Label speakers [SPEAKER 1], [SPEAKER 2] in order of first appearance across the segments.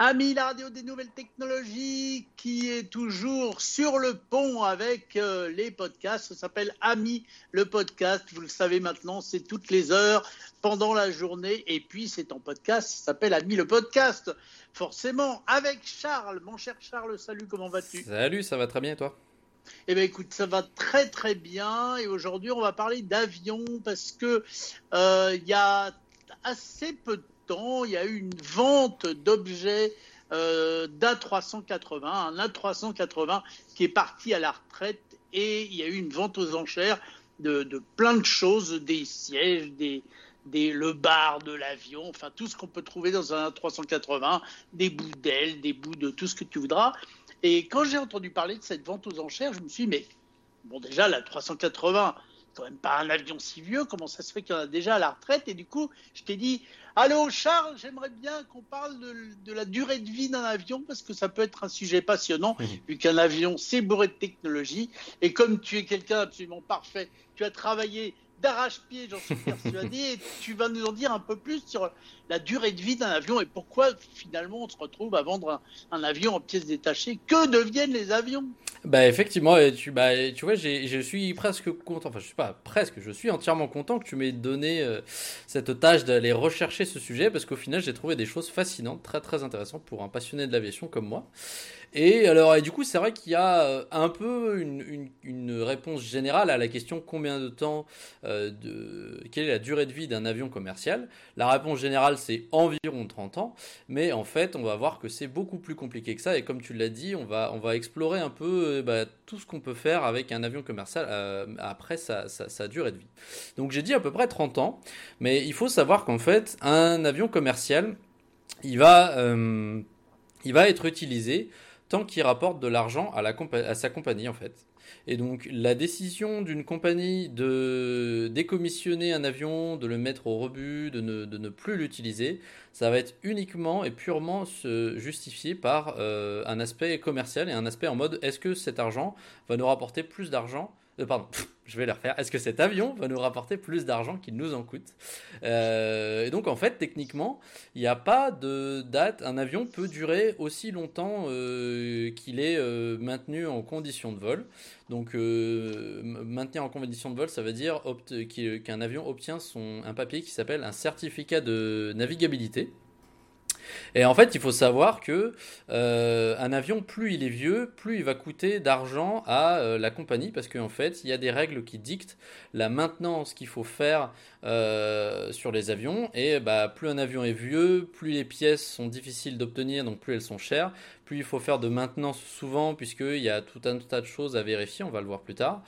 [SPEAKER 1] Ami la radio des nouvelles technologies qui est toujours sur le pont avec euh, les podcasts. Ça s'appelle Ami le podcast. Vous le savez maintenant, c'est toutes les heures pendant la journée. Et puis c'est en podcast. Ça s'appelle Ami le podcast. Forcément, avec Charles. Mon cher Charles, salut, comment vas-tu?
[SPEAKER 2] Salut, ça va très bien et toi?
[SPEAKER 1] Eh bien, écoute, ça va très très bien. Et aujourd'hui, on va parler d'avions parce que euh, il y a assez peu de il y a eu une vente d'objets euh, d'A380, un A380 qui est parti à la retraite et il y a eu une vente aux enchères de, plein de choses, des sièges, des, le bar de l'avion, enfin tout ce qu'on peut trouver dans un A380, des bouts d'ailes, des bouts de tout ce que tu voudras. Et quand j'ai entendu parler de cette vente aux enchères, je me suis dit, mais bon déjà la 380, quand même pas un avion si vieux, comment ça se fait qu'il y en a déjà à la retraite Et du coup, je t'ai dit, allô Charles, j'aimerais bien qu'on parle de, la durée de vie d'un avion, parce que ça peut être un sujet passionnant, vu qu'un avion, c'est bourré de technologie. Et comme tu es quelqu'un absolument parfait, tu as travaillé d'arrache-pied, j'en suis persuadé. et tu vas nous en dire un peu plus sur la durée de vie d'un avion et pourquoi finalement on se retrouve à vendre un, avion en pièces détachées. Que deviennent les avions?
[SPEAKER 2] Bah effectivement, tu, bah, tu vois, je suis presque content, enfin je suis pas presque, je suis entièrement content que tu m'aies donné euh, cette tâche d'aller rechercher ce sujet parce qu'au final j'ai trouvé des choses fascinantes, très très intéressantes pour un passionné de l'aviation comme moi. Et alors, et du coup, c'est vrai qu'il y a euh, un peu une, réponse générale à la question combien de temps, euh, de, quelle est la durée de vie d'un avion commercial? La réponse générale, c'est environ 30 ans, mais en fait, on va voir que c'est beaucoup plus compliqué que ça. Et comme tu l'as dit, on va, on va explorer un peu euh, bah, tout ce qu'on peut faire avec un avion commercial après sa, durée de vie. Donc, j'ai dit à peu près 30 ans, mais il faut savoir qu'en fait, un avion commercial, il va, il va être utilisé tant qu'il rapporte de l'argent à, sa compagnie en fait. Et donc la décision d'une compagnie de décommissionner un avion, de le mettre au rebut, de ne, plus l'utiliser, ça va être uniquement et purement se par euh, un aspect commercial et un aspect en mode est-ce que cet argent va nous rapporter plus d'argent euh, pardon, je vais le refaire. Est-ce que cet avion va nous rapporter plus d'argent qu'il nous en coûte euh, Et donc, en fait, techniquement, il n'y a pas de date. Un avion peut durer aussi longtemps euh, qu'il est maintenu en condition de vol. Donc, maintenir en condition de vol, ça veut dire qu'un avion obtient son, un papier qui s'appelle un certificat de navigabilité. Et en fait, il faut savoir que euh, un avion, plus il est vieux, plus il va coûter d'argent à euh, la compagnie, parce qu'en fait, il y a des règles qui dictent la maintenance qu'il faut faire euh, sur les avions. Et bah, plus un avion est vieux, plus les pièces sont difficiles d'obtenir, donc plus elles sont chères, il faut faire de maintenance souvent, puisqu'il y a tout un tas de choses à vérifier, on va le voir plus tard.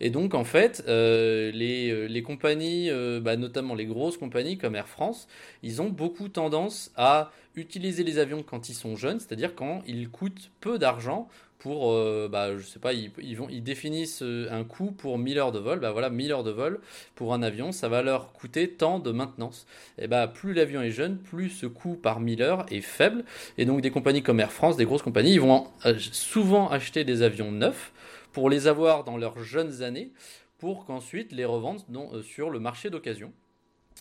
[SPEAKER 2] Et donc, en fait, les, les, compagnies, bah, notamment les grosses compagnies comme Air France, ils ont beaucoup tendance à utiliser les avions quand ils sont jeunes, c'est-à-dire quand ils coûtent peu d'argent pour, euh, bah, je sais pas, ils, vont, ils définissent euh, un coût pour 1000 heures de vol. Bah voilà, 1000 heures de vol pour un avion, ça va leur coûter tant de maintenance. Et bah, plus l'avion est jeune, plus ce coût par 1000 heures est faible. Et donc, des compagnies comme Air France, des grosses compagnies, ils vont euh, souvent acheter des avions neufs pour les avoir dans leurs jeunes années pour qu'ensuite les revendent sur le marché d'occasion.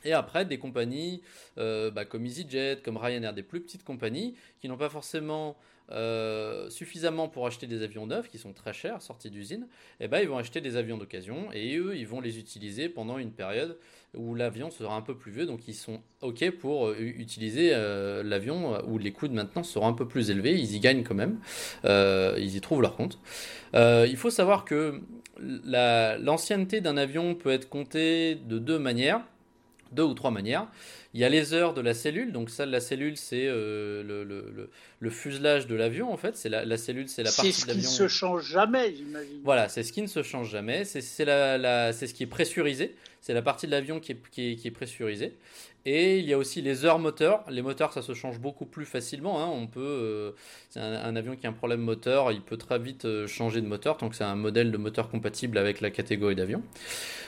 [SPEAKER 2] Et après, des compagnies euh, bah, comme EasyJet, comme Ryanair, des plus petites compagnies qui n'ont pas forcément euh, suffisamment pour acheter des avions neufs qui sont très chers, sortis d'usine, et eh ben, ils vont acheter des avions d'occasion et eux, ils vont les utiliser pendant une période où l'avion sera un peu plus vieux. Donc, ils sont OK pour euh, utiliser l'avion où les coûts de maintenance seront un peu plus élevés. Ils y gagnent quand même. ils y trouvent leur compte. il faut savoir que l'ancienneté d'un avion peut être comptée de deux manières deux ou trois manières. Il y a les heures de la cellule, donc ça, la cellule, c'est euh, le, le, le, fuselage de l'avion, en fait. C'est la, la, cellule, c'est la partie de l'avion.
[SPEAKER 1] C'est ce qui ne se change jamais, j'imagine.
[SPEAKER 2] Voilà, c'est ce qui ne se change jamais. C'est la, la, ce qui est pressurisé. C'est la partie de l'avion qui est, qui, est, qui est, pressurisée. Et il y a aussi les heures moteurs. Les moteurs, ça se change beaucoup plus facilement. Hein. On peut, euh, c'est un, avion qui a un problème moteur, il peut très vite euh, changer de moteur tant que c'est un modèle de moteur compatible avec la catégorie d'avion.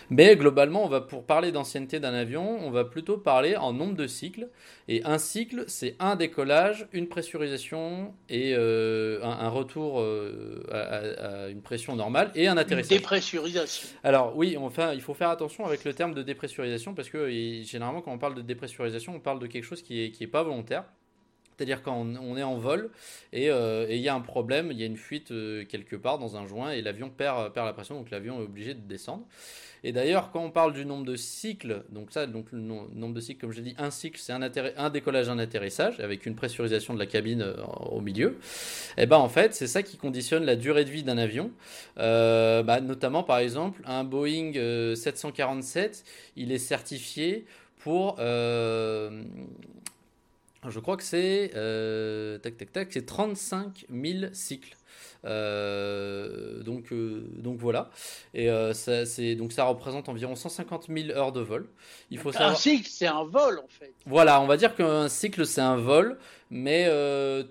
[SPEAKER 2] Mais globalement, on va pour parler d'ancienneté d'un avion, on va plutôt parler en nombre de cycles. Et un cycle, c'est un décollage, une pressurisation et euh, un, retour à, une pression normale et un atterrissage.
[SPEAKER 1] Une dépressurisation.
[SPEAKER 2] Alors oui, enfin, il faut faire attention avec le terme de dépressurisation parce que généralement quand on parle de dépressurisation, on parle de quelque chose qui est, qui est pas volontaire. C'est-à-dire quand on, est en vol euh, et il y a un problème, il y a une fuite euh, quelque part dans un joint et l'avion perd, perd la pression, donc l'avion est obligé de descendre. Et d'ailleurs, quand on parle du nombre de cycles, donc ça, donc le nombre de cycles, comme je l'ai dit, un cycle, c'est un, décollage, un atterrissage, avec une pressurisation de la cabine euh, au milieu. Et eh ben en fait, c'est ça qui conditionne la durée de vie d'un avion. Bah, notamment, par exemple, un Boeing 747, il est certifié pour je crois que c'est euh, tac tac tac, c'est 35 000 cycles. Euh, donc, euh, donc voilà. Et ça, c'est, donc ça représente environ 150 000 heures de vol.
[SPEAKER 1] Il faut savoir... Un cycle, c'est un vol en fait.
[SPEAKER 2] Voilà, on va dire qu'un cycle, c'est un vol, mais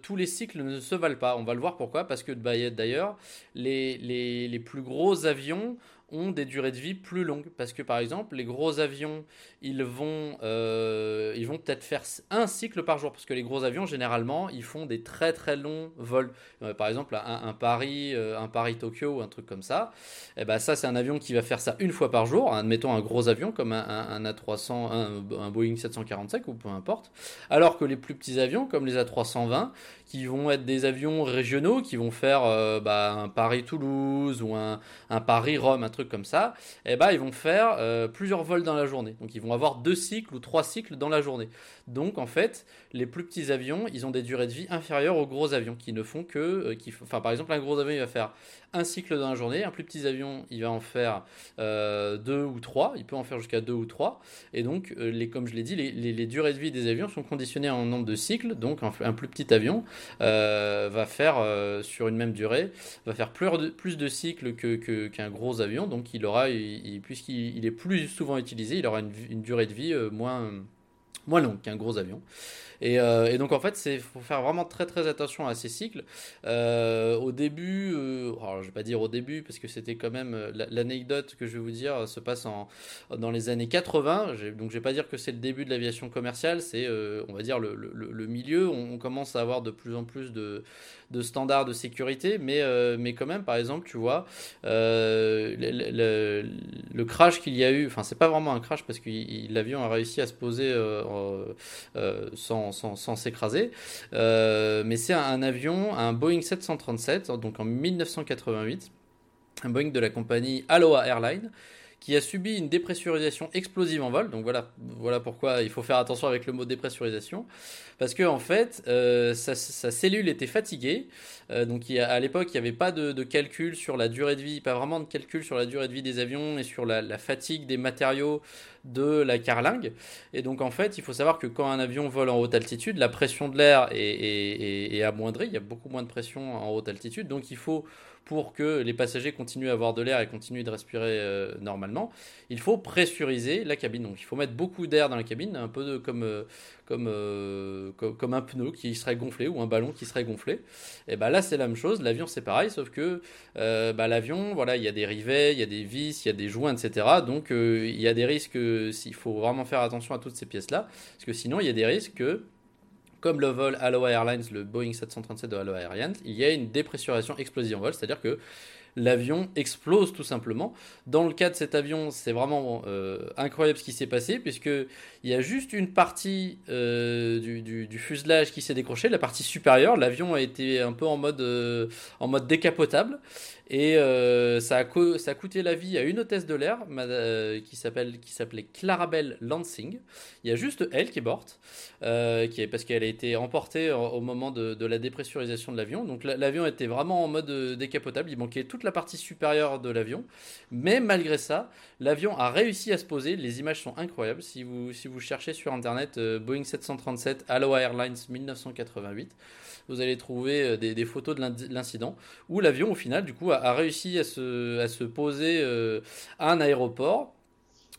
[SPEAKER 2] tous les cycles ne se valent pas. On va le voir pourquoi. Parce que bah, d'ailleurs, les, les, les plus gros avions ont des durées de vie plus longues. Parce que par exemple, les gros avions, ils vont, euh, vont peut-être faire un cycle par jour. Parce que les gros avions, généralement, ils font des très très longs vols. Euh, par exemple, un, Paris, euh, un Paris-Tokyo ou un truc comme ça. Et eh ben ça, c'est un avion qui va faire ça une fois par jour. Admettons un gros avion comme un, un A300, un, Boeing 745 ou peu importe. Alors que les plus petits avions, comme les A320, qui vont être des avions régionaux, qui vont faire bah, un Paris-Toulouse ou un, un Paris-Rome, un truc comme ça, et eh ben, ils vont faire euh, plusieurs vols dans la journée. Donc ils vont avoir deux cycles ou trois cycles dans la journée. Donc en fait, les plus petits avions, ils ont des durées de vie inférieures aux gros avions qui ne font que, euh, qui, enfin par exemple un gros avion il va faire cycle dans la journée, un plus petit avion il va en faire euh, deux ou trois, il peut en faire jusqu'à deux ou trois. Et donc les, comme je l'ai dit, les, durées de vie des avions sont conditionnées en nombre de cycles. Donc un, plus petit avion va faire sur une même durée, va faire plus de, cycles que, qu'un gros avion donc il aura, puisqu'il est plus souvent utilisé, il aura une, durée de vie euh, moins, moins longue qu'un gros avion. Euh, et, donc en fait, il faut faire vraiment très très attention à ces cycles. Euh, au début, euh, alors, je vais pas dire au début parce que c'était quand même l'anecdote que je vais vous dire se passe en, dans les années 80. Donc je vais pas dire que c'est le début de l'aviation commerciale, c'est on va dire le, milieu. On, commence à avoir de plus en plus de, de standards de sécurité, mais, mais quand même, par exemple, tu vois, le, le, crash qu'il y a eu, enfin c'est pas vraiment un crash parce que l'avion a réussi à se poser sans sans, s'écraser. Euh, mais c'est un, avion, un Boeing 737, donc en 1988, un Boeing de la compagnie Aloha Airlines qui a subi une dépressurisation explosive en vol. Donc voilà, voilà pourquoi il faut faire attention avec le mot dépressurisation. Parce que en fait, euh, sa, cellule était fatiguée. Euh, donc à l'époque, il n'y avait pas de, calcul sur la durée de vie, pas vraiment de calcul sur la durée de vie des avions et sur la, fatigue des matériaux de la carlingue. Et donc en fait, il faut savoir que quand un avion vole en haute altitude, la pression de l'air est, est amoindrie. Il y a beaucoup moins de pression en haute altitude. Donc il faut pour que les passagers continuent à avoir de l'air et continuent de respirer euh, normalement, il faut pressuriser la cabine. Donc il faut mettre beaucoup d'air dans la cabine, un peu comme, euh, euh, comme, comme, un pneu qui serait gonflé ou un ballon qui serait gonflé. Et ben là c'est la même chose, l'avion c'est pareil, sauf que bah, l'avion, voilà, il y a des rivets, il y a des vis, il y a des joints, etc. Donc il y a des risques, il faut vraiment faire attention à toutes ces pièces-là, parce que sinon il y a des risques que comme le vol Aloha Airlines, le Boeing 737 de Aloha Airlines, il y a une dépressurisation explosive en vol, c'est-à-dire que l'avion explose tout simplement. Dans le cas de cet avion, c'est vraiment euh, incroyable ce qui s'est passé, puisqu'il y a juste une partie euh, du, fuselage qui s'est décroché, la partie supérieure. L'avion a été un peu en mode, euh, en mode décapotable. Et euh, ça, a coûté la vie à une hôtesse de l'air euh, qui s'appelait Clarabelle Lansing. Il y a juste elle qui est morte, euh, parce qu'elle a été emportée au, moment de, la dépressurisation de l'avion. Donc l'avion était vraiment en mode décapotable. Il manquait toute la partie supérieure de l'avion, mais malgré ça, l'avion a réussi à se poser. Les images sont incroyables. Si vous cherchez sur internet Boeing 737 Aloha Airlines 1988 vous allez trouver euh, des, photos de l'incident où l'avion, au final, du coup, a, réussi à se, à se poser euh, à un aéroport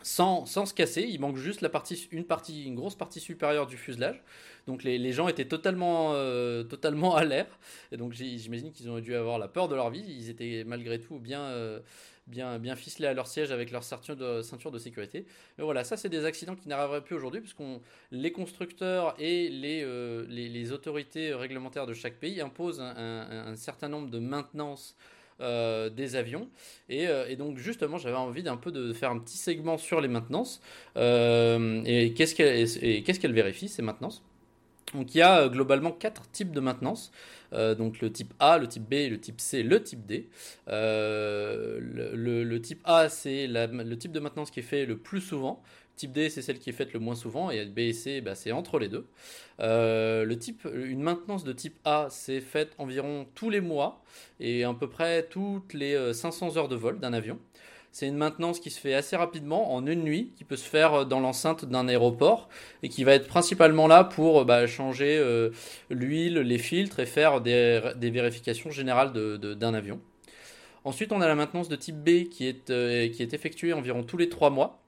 [SPEAKER 2] sans, sans, se casser. Il manque juste la partie, une, partie, une grosse partie supérieure du fuselage. Donc les, les gens étaient totalement, euh, totalement à l'air. Et donc j'imagine qu'ils ont dû avoir la peur de leur vie. Ils étaient malgré tout bien, bien, bien ficelés à leur siège avec leur ceinture de, ceinture de sécurité. Mais voilà, ça c'est des accidents qui n'arriveraient plus aujourd'hui puisque les constructeurs et les, euh, les, autorités réglementaires de chaque pays imposent un, certain nombre de maintenances euh, des avions. Et, euh, et, donc justement, j'avais envie d'un peu de faire un petit segment sur les maintenances. et qu'est-ce qu'elles qu'est-ce qu'elle vérifient ces maintenances? Donc il y a globalement quatre types de maintenance. donc le type A, le type B, le type C, le type D. le, type A, c'est le type de maintenance qui est fait le plus souvent. Type D, c'est celle qui est faite le moins souvent, et B et C, bah, c'est entre les deux. Euh, une maintenance de type A, c'est faite environ tous les mois, et à peu près toutes les 500 euh, heures de vol d'un avion. C'est une maintenance qui se fait assez rapidement, en une nuit, qui peut se faire euh, dans l'enceinte d'un aéroport, et qui va être principalement là pour bah, changer l'huile, les filtres, et faire des, vérifications générales d'un avion. Ensuite, on a la maintenance de type B qui est, qui est effectuée environ tous les 3 mois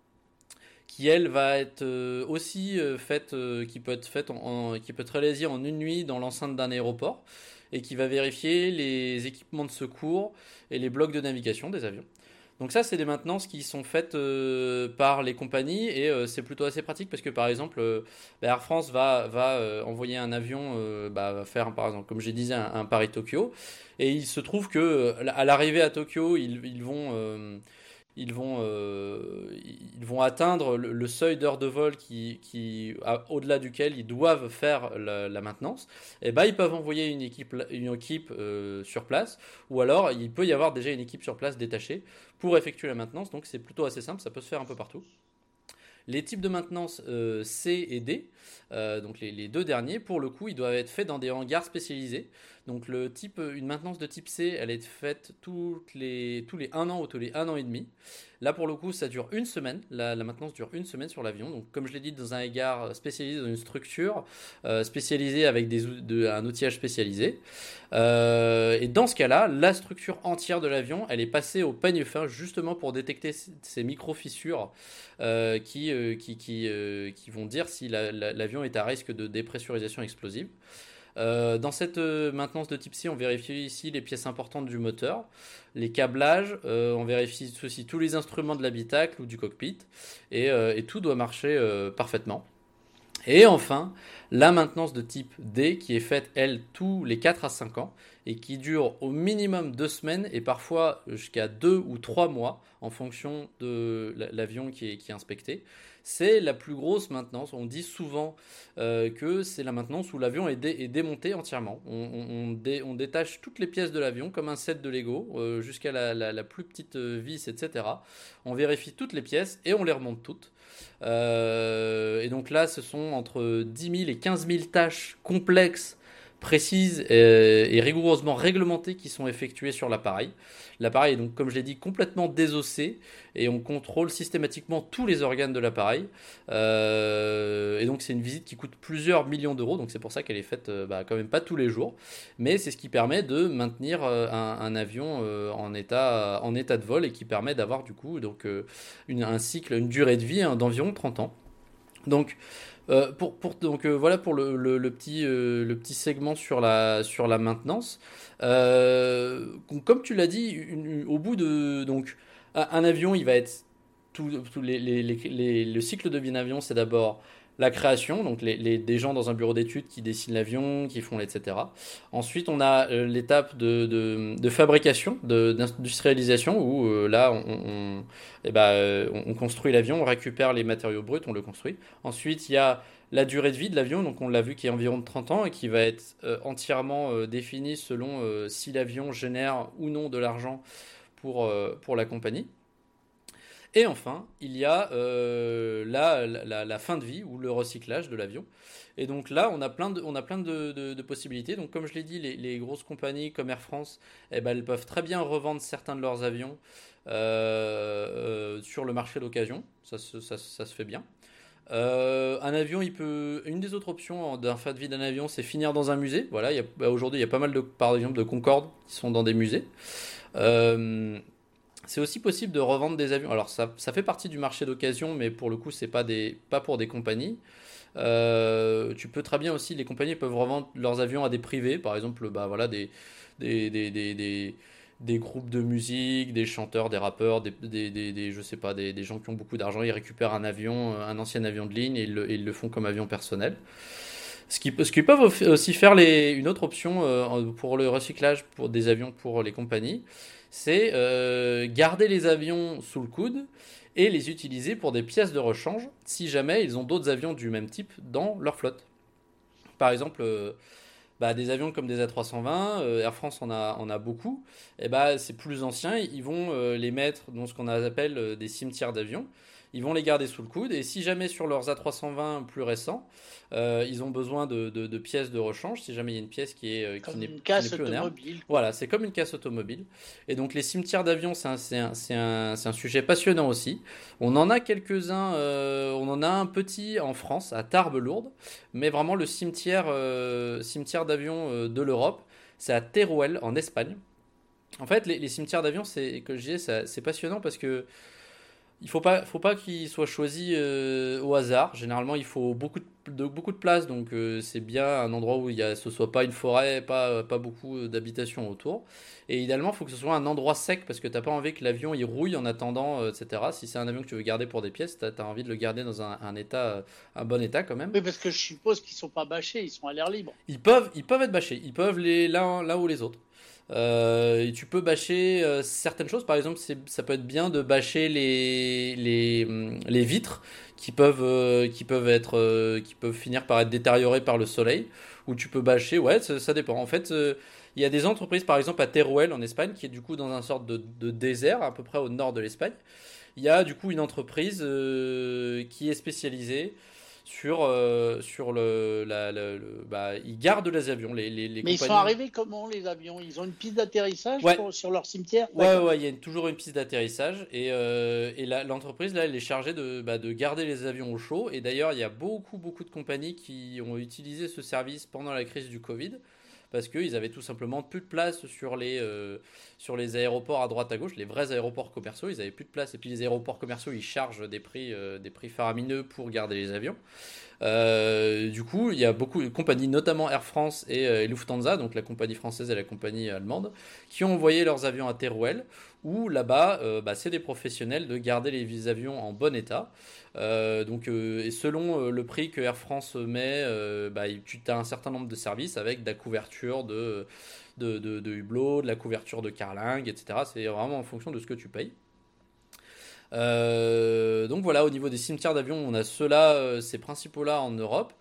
[SPEAKER 2] qui elle va être euh, aussi euh, faite, euh, qui peut être faite, en, qui peut être réalisée en une nuit dans l'enceinte d'un aéroport et qui va vérifier les équipements de secours et les blocs de navigation des avions. Donc ça, c'est des maintenances qui sont faites par les compagnies et c'est plutôt assez pratique parce que par exemple, Air France va, envoyer un avion, bah, faire par exemple, comme j'ai dit, un, Paris-Tokyo et il se trouve que à l'arrivée à Tokyo, ils, ils vont ils vont, euh, ils vont atteindre le, seuil d'heure de vol qui au-delà duquel ils doivent faire la, maintenance, et eh ben, ils peuvent envoyer une équipe, une équipe euh, sur place, ou alors il peut y avoir déjà une équipe sur place détachée pour effectuer la maintenance, donc c'est plutôt assez simple, ça peut se faire un peu partout. Les types de maintenance euh, C et D, donc les, les, deux derniers, pour le coup, ils doivent être faits dans des hangars spécialisés. Donc le type, une maintenance de type C, elle est faite les, tous les 1 an ou tous les 1 an et demi. Là pour le coup ça dure une semaine, la, maintenance dure une semaine sur l'avion. Donc comme je l'ai dit dans un égard spécialisé, dans une structure euh, spécialisée avec des, de, un outillage spécialisé. Euh, et dans ce cas-là, la structure entière de l'avion, elle est passée au peigne fin justement pour détecter ces micro-fissures euh, qui, qui, qui, qui, vont dire si l'avion est à risque de dépressurisation explosive. Euh, dans cette euh, maintenance de type C, on vérifie ici les pièces importantes du moteur, les câblages, euh, on vérifie aussi tous les instruments de l'habitacle ou du cockpit, et, tout doit marcher parfaitement. Et enfin, la maintenance de type D qui est faite, elle, tous les 4 à 5 ans et qui dure au minimum 2 semaines et parfois jusqu'à 2 ou 3 mois en fonction de l'avion qui est inspecté c'est la plus grosse maintenance. On dit souvent euh, que c'est la maintenance où l'avion est, démonté entièrement. On, détache toutes les pièces de l'avion comme un set de Lego euh, jusqu'à la, plus petite euh, vis, etc. On vérifie toutes les pièces et on les remonte toutes. et donc là, ce sont entre 10 000 et 15 000 tâches complexes précises et, rigoureusement réglementées qui sont effectuées sur l'appareil. L'appareil est donc, comme je l'ai dit, complètement désossé et on contrôle systématiquement tous les organes de l'appareil. Euh, et donc c'est une visite qui coûte plusieurs millions d'euros, donc c'est pour ça qu'elle est faite euh, bah, quand même pas tous les jours. Mais c'est ce qui permet de maintenir euh, un, avion en, état, en état de vol et qui permet d'avoir du coup donc, un cycle, une durée de vie hein, d'environ 30 ans. Donc euh, pour, donc euh, voilà pour le, petit, euh, le petit segment sur la, sur la maintenance. comme tu l'as dit, au bout de donc un avion, il va être tout, les, le cycle de vie d'un avion, c'est d'abord la création, donc les, des gens dans un bureau d'études qui dessinent l'avion, qui font etc. Ensuite, on a euh, l'étape de, de, fabrication, d'industrialisation, où euh, là, on, on, eh ben, euh, on, construit l'avion, on récupère les matériaux bruts, on le construit. Ensuite, il y a la durée de vie de l'avion, donc on l'a vu qui est environ de 30 ans et qui va être entièrement définie selon si l'avion génère ou non de l'argent pour, pour la compagnie. Et enfin, il y a euh, la, fin de vie ou le recyclage de l'avion. Et donc là, on a plein de, possibilités. Donc comme je l'ai dit, les, grosses compagnies comme Air France, eh ben, elles peuvent très bien revendre certains de leurs avions euh, euh, sur le marché d'occasion. Ça, se fait bien. un avion, il peut. Une des autres options d'un fin de vie d'un avion, c'est finir dans un musée. Voilà, bah, aujourd'hui, il y a pas mal de, par exemple, de Concorde qui sont dans des musées. C'est aussi possible de revendre des avions. Alors ça, ça fait partie du marché d'occasion, mais pour le coup, c'est pas des, pas pour des compagnies. Euh, tu peux très bien aussi, les compagnies peuvent revendre leurs avions à des privés, par exemple, bah voilà, des, des, des, des, des groupes de musique, des chanteurs, des rappeurs, des, je sais pas, des, gens qui ont beaucoup d'argent, ils récupèrent un avion, un ancien avion de ligne et ils le, ils le font comme avion personnel. Ce qui, ce qui peuvent aussi faire les, une autre option euh, pour le recyclage pour des avions pour les compagnies, c'est euh, garder les avions sous le coude et les utiliser pour des pièces de rechange si jamais ils ont d'autres avions du même type dans leur flotte. par exemple, bah, des avions comme des A320, Air France en a, beaucoup, et bah, c'est plus ancien, ils vont les mettre dans ce qu'on appelle des cimetières d'avions ils vont les garder sous le coude. Et si jamais sur leurs A320 plus récents, euh, ils ont besoin de, de, pièces de rechange, si jamais il y a une pièce qui est euh,
[SPEAKER 1] qui n'est une casse automobile.
[SPEAKER 2] Voilà, c'est comme une casse automobile. Et donc les cimetières d'avions, c'est un, un, un, sujet passionnant aussi. On en a quelques-uns, euh, on en a un petit en France, à Tarbes-Lourdes, mais vraiment le cimetière, cimetière d'avions de l'Europe, c'est à Teruel en Espagne. En fait, les, les cimetières d'avions, c'est que je c'est passionnant parce que il faut pas, faut pas qu'il soit choisi euh, au hasard. Généralement, il faut beaucoup de, beaucoup de place, donc euh, c'est bien un endroit où il y a, ce soit pas une forêt, pas, pas beaucoup d'habitations autour. Et idéalement, il faut que ce soit un endroit sec parce que tu n'as pas envie que l'avion il rouille en attendant, euh, etc. Si c'est un avion que tu veux garder pour des pièces, tu as, envie de le garder dans un, état, un bon état quand même.
[SPEAKER 1] Oui, parce que je suppose qu'ils sont pas bâchés, ils sont à l'air libre.
[SPEAKER 2] Ils peuvent, ils peuvent être bâchés, ils peuvent les l'un ou les autres. Euh, et tu peux bâcher euh, certaines choses. Par exemple, ça peut être bien de bâcher les, les, hum, les vitres qui peuvent, euh, qui, peuvent être, qui peuvent finir par être détériorées par le soleil. Ou tu peux bâcher, ouais, ça, dépend. En fait, il y a des entreprises, par exemple à Teruel en Espagne, qui est du coup dans un sorte de, de désert, à peu près au nord de l'Espagne. Il y a du coup une entreprise qui est spécialisée sur, euh, sur le, la, le, bah, ils gardent les avions. Les, les,
[SPEAKER 1] Mais ils sont arrivés comment les avions? Ils ont une piste d'atterrissage sur leur cimetière?
[SPEAKER 2] Ouais, ouais, il y a toujours une piste d'atterrissage et, euh, et l'entreprise là, elle est chargée de, bah, de garder les avions au chaud. Et d'ailleurs, il y a beaucoup, beaucoup de compagnies qui ont utilisé ce service pendant la crise du Covid parce qu'ils avaient tout simplement plus de place sur les, euh, sur les aéroports à droite à gauche, les vrais aéroports commerciaux, ils avaient plus de place. Et puis les aéroports commerciaux, ils chargent des prix, euh, faramineux pour garder les avions. Euh, du coup, il y a beaucoup de compagnies, notamment Air France et, Lufthansa, donc la compagnie française et la compagnie allemande, qui ont envoyé leurs avions à Teruel, où là-bas, bah, c'est des professionnels de garder les avions en bon état. Euh, euh, et selon euh, le prix que Air France met, bah, tu as un certain nombre de services avec de la couverture de, de, de, hublot, de la couverture de carlingue, etc. C'est vraiment en fonction de ce que tu payes. donc voilà, au niveau des cimetières d'avions, on a ceux-là, ces principaux-là en Europe.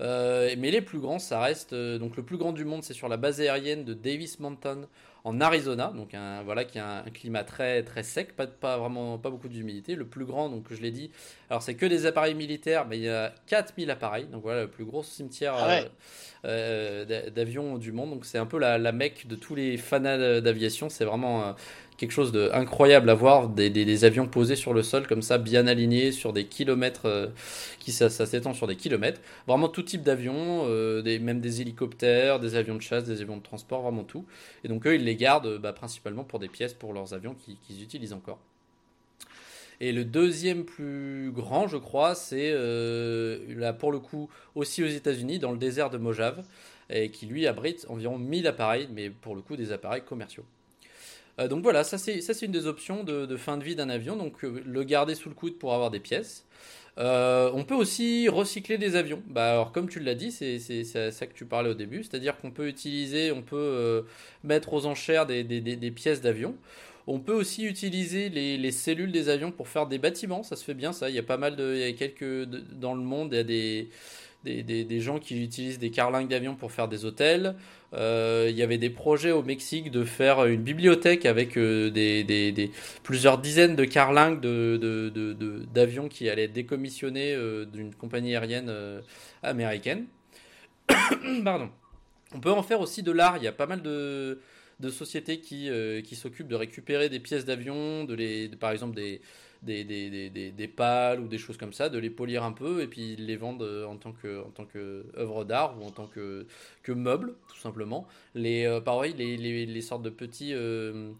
[SPEAKER 2] mais les plus grands, ça reste donc le plus grand du monde, c'est sur la base aérienne de Davis Mountain en Arizona, donc un, voilà, qui a un, climat très, très sec, pas, pas, vraiment, pas beaucoup d'humidité. Le plus grand, donc je l'ai dit, alors c'est que des appareils militaires, mais il y a 4000 appareils, donc voilà, le plus gros cimetière ah euh, euh, d'avions du monde. Donc c'est un peu la, la mecque de tous les fans d'aviation. C'est vraiment euh, quelque chose d'incroyable à voir, des, avions posés sur le sol comme ça, bien alignés sur des kilomètres, euh, qui ça, s'étend sur des kilomètres. Vraiment tout type d'avions, euh, même des hélicoptères, des avions de chasse, des avions de transport, vraiment tout. Et donc eux, ils les gardent bah, principalement pour des pièces pour leurs avions qu'ils utilisent encore. Et le deuxième plus grand, je crois, c'est euh, là pour le coup aussi aux États-Unis, dans le désert de Mojave, et qui lui abrite environ 1000 appareils, mais pour le coup des appareils commerciaux. Euh, donc voilà, ça c'est une des options de, fin de vie d'un avion, donc euh, le garder sous le coude pour avoir des pièces. Euh, on peut aussi recycler des avions. Bah alors comme tu l'as dit, c'est ça que tu parlais au début, c'est-à-dire qu'on peut utiliser, on peut mettre aux enchères des, pièces d'avion. On peut aussi utiliser les, cellules des avions pour faire des bâtiments, ça se fait bien ça. Il y a pas mal de, il y a quelques dans le monde, il y a des des, gens qui utilisent des carlingues d'avion pour faire des hôtels. Euh, il y avait des projets au Mexique de faire une bibliothèque avec euh, des, plusieurs dizaines de carlingues d'avions qui allaient être décommissionnés euh, d'une compagnie aérienne américaine. Pardon. On peut en faire aussi de l'art. Il y a pas mal de, sociétés qui, qui s'occupent de récupérer des pièces d'avion, de par exemple des, des, des, des, des, pales ou des choses comme ça, de les polir un peu et puis les vendre euh, en tant que, en tant que œuvre d'art ou en tant que, que meuble, tout simplement. Les, euh, pareil, les, les, les, sortes de petits. Euh,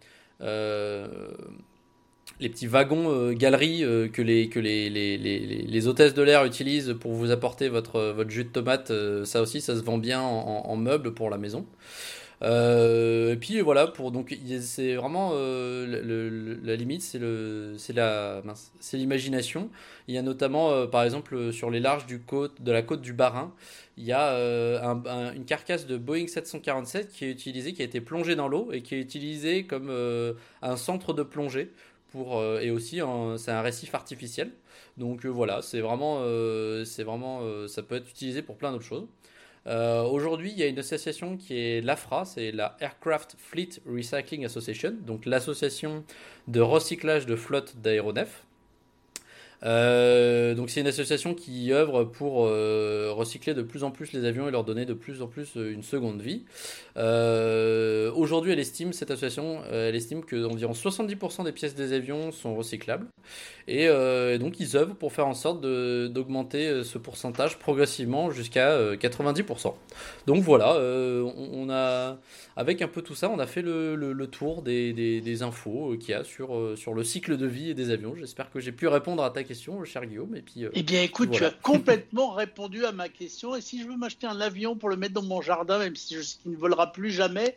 [SPEAKER 2] les petits wagons galeries que, les, que les, les, les, hôtesses de l'air utilisent pour vous apporter votre, votre jus de tomate, ça aussi, ça se vend bien en, en meuble pour la maison. Euh, et puis voilà, pour donc c'est vraiment euh, la limite, c'est l'imagination. Il y a notamment, euh, par exemple, sur les larges du côte, de la côte du Barin, il y a une carcasse de Boeing 747 qui est utilisée, qui a été plongée dans l'eau et qui est utilisée comme un centre de plongée pour et aussi c'est un récif artificiel. Donc voilà, c'est vraiment, c'est vraiment, ça peut être utilisé pour plein d'autres choses. Aujourd'hui, il y a une association qui est l'AFRA, c'est la Aircraft Fleet Recycling Association, donc l'association de recyclage de flotte d'aéronefs. Euh, donc c'est une association qui œuvre pour euh, recycler de plus en plus les avions et leur donner de plus en plus euh, une seconde vie. Aujourd'hui, elle estime cette association, elle estime que environ 70% des pièces des avions sont recyclables et, donc ils œuvrent pour faire en sorte d'augmenter ce pourcentage progressivement jusqu'à 90%. Donc voilà, on, a avec un peu tout ça, on a fait le, tour des infos qu'il y a sur, sur le cycle de vie des avions. J'espère que j'ai pu répondre à ta question, cher Guillaume. Et puis,
[SPEAKER 1] euh, eh bien, écoute, tu as complètement répondu à ma question. Et si je veux m'acheter un avion pour le mettre dans mon jardin, même si je sais qu'il ne volera plus jamais,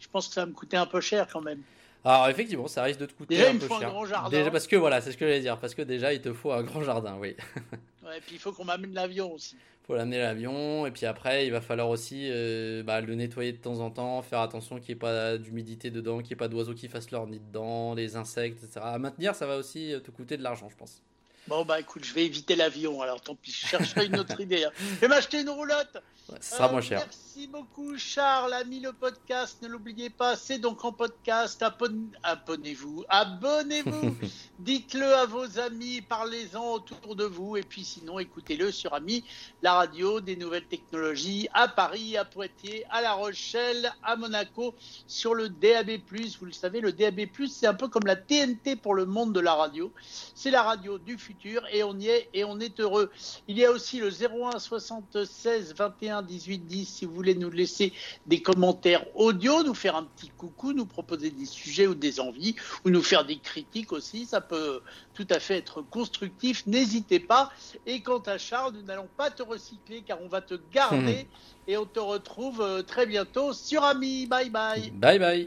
[SPEAKER 1] je pense que ça va me coûter un peu cher quand même.
[SPEAKER 2] Alors effectivement, ça risque de te coûter
[SPEAKER 1] déjà,
[SPEAKER 2] un
[SPEAKER 1] peu cher. Un grand jardin.
[SPEAKER 2] Déjà, parce que voilà, c'est ce que j'allais dire, parce que déjà il te faut un grand jardin, oui.
[SPEAKER 1] ouais, et puis il faut qu'on m'amène l'avion aussi.
[SPEAKER 2] Il faut l'amener l'avion, et puis après il va falloir aussi euh, bah, le nettoyer de temps en temps, faire attention qu'il n'y ait pas d'humidité dedans, qu'il n'y ait pas d'oiseaux qui fassent leur nid dedans, les insectes, etc. À maintenir, ça va aussi te coûter de l'argent, je pense.
[SPEAKER 1] Bon, bah écoute, je vais éviter l'avion, alors tant pis, je chercherai une autre idée. Hein. Je vais m'acheter une roulotte.
[SPEAKER 2] ça sera moins cher.
[SPEAKER 1] Merci beaucoup, Charles. A mis le podcast, ne l'oubliez pas, c'est donc en podcast. Abonnez-vous, abonnez-vous. Dites-le à vos amis, parlez-en autour de vous. Et puis sinon, écoutez-le sur Ami, la radio des nouvelles technologies à Paris, à Poitiers, à La Rochelle, à Monaco, sur le DAB. Vous le savez, le DAB, c'est un peu comme la TNT pour le monde de la radio. C'est la radio du futur et on y est et on est heureux. Il y a aussi le 01 76 21 18 10 si vous voulez nous laisser des commentaires audio, nous faire un petit coucou, nous proposer des sujets ou des envies ou nous faire des critiques aussi, ça peut tout à fait être constructif, n'hésitez pas. Et quant à Charles, nous n'allons pas te recycler car on va te garder et on te retrouve euh, très bientôt sur Ami. Bye bye.
[SPEAKER 2] Bye bye.